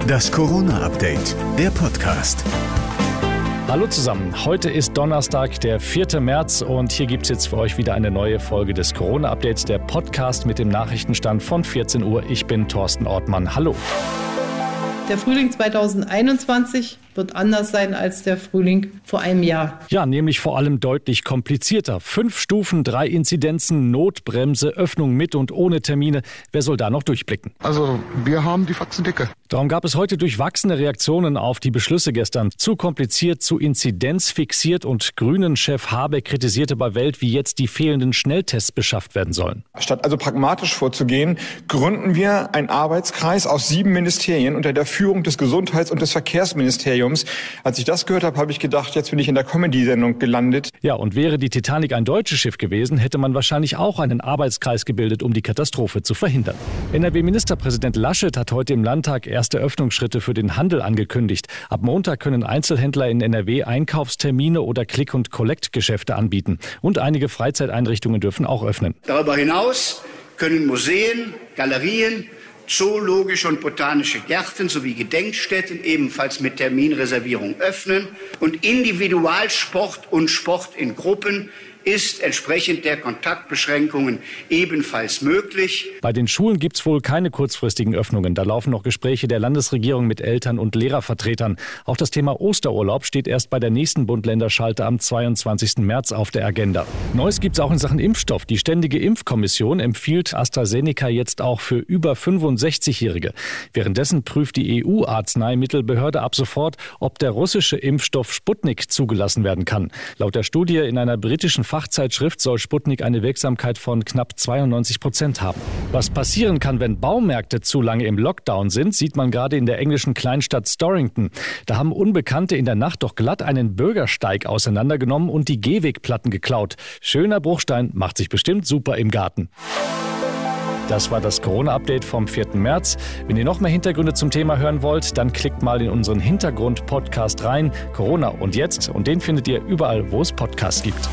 Das Corona-Update, der Podcast. Hallo zusammen, heute ist Donnerstag, der 4. März und hier gibt es jetzt für euch wieder eine neue Folge des Corona-Updates, der Podcast mit dem Nachrichtenstand von 14 Uhr. Ich bin Thorsten Ortmann. Hallo. Der Frühling 2021 wird anders sein als der Frühling vor einem Jahr. Ja, nämlich vor allem deutlich komplizierter. Fünf Stufen, drei Inzidenzen, Notbremse, Öffnung mit und ohne Termine. Wer soll da noch durchblicken? Also, wir haben die Faxen dicke. Darum gab es heute durchwachsene Reaktionen auf die Beschlüsse gestern. Zu kompliziert, zu inzidenzfixiert und Grünen-Chef Habeck kritisierte bei Welt, wie jetzt die fehlenden Schnelltests beschafft werden sollen. Statt also pragmatisch vorzugehen, gründen wir einen Arbeitskreis aus sieben Ministerien unter der Führung des Gesundheits- und des Verkehrsministeriums Imperiums. Als ich das gehört habe, habe ich gedacht, jetzt bin ich in der Comedy-Sendung gelandet. Ja, und wäre die Titanic ein deutsches Schiff gewesen, hätte man wahrscheinlich auch einen Arbeitskreis gebildet, um die Katastrophe zu verhindern. NRW-Ministerpräsident Laschet hat heute im Landtag erste Öffnungsschritte für den Handel angekündigt. Ab Montag können Einzelhändler in NRW Einkaufstermine oder Click- und Collect-Geschäfte anbieten. Und einige Freizeiteinrichtungen dürfen auch öffnen. Darüber hinaus können Museen, Galerien, zoologische und botanische Gärten sowie Gedenkstätten ebenfalls mit Terminreservierung öffnen und Individualsport und Sport in Gruppen ist entsprechend der Kontaktbeschränkungen ebenfalls möglich. Bei den Schulen gibt es wohl keine kurzfristigen Öffnungen. Da laufen noch Gespräche der Landesregierung mit Eltern und Lehrervertretern. Auch das Thema Osterurlaub steht erst bei der nächsten Bund-Länder-Schalte am 22. März auf der Agenda. Neues gibt es auch in Sachen Impfstoff. Die Ständige Impfkommission empfiehlt AstraZeneca jetzt auch für über 65-Jährige. Währenddessen prüft die EU-Arzneimittelbehörde ab sofort, ob der russische Impfstoff Sputnik zugelassen werden kann. Laut der Studie in einer britischen Fachzeitschrift soll Sputnik eine Wirksamkeit von knapp 92 Prozent haben. Was passieren kann, wenn Baumärkte zu lange im Lockdown sind, sieht man gerade in der englischen Kleinstadt Storrington. Da haben Unbekannte in der Nacht doch glatt einen Bürgersteig auseinandergenommen und die Gehwegplatten geklaut. Schöner Bruchstein macht sich bestimmt super im Garten. Das war das Corona-Update vom 4. März. Wenn ihr noch mehr Hintergründe zum Thema hören wollt, dann klickt mal in unseren Hintergrund-Podcast rein. Corona und jetzt. Und den findet ihr überall, wo es Podcasts gibt.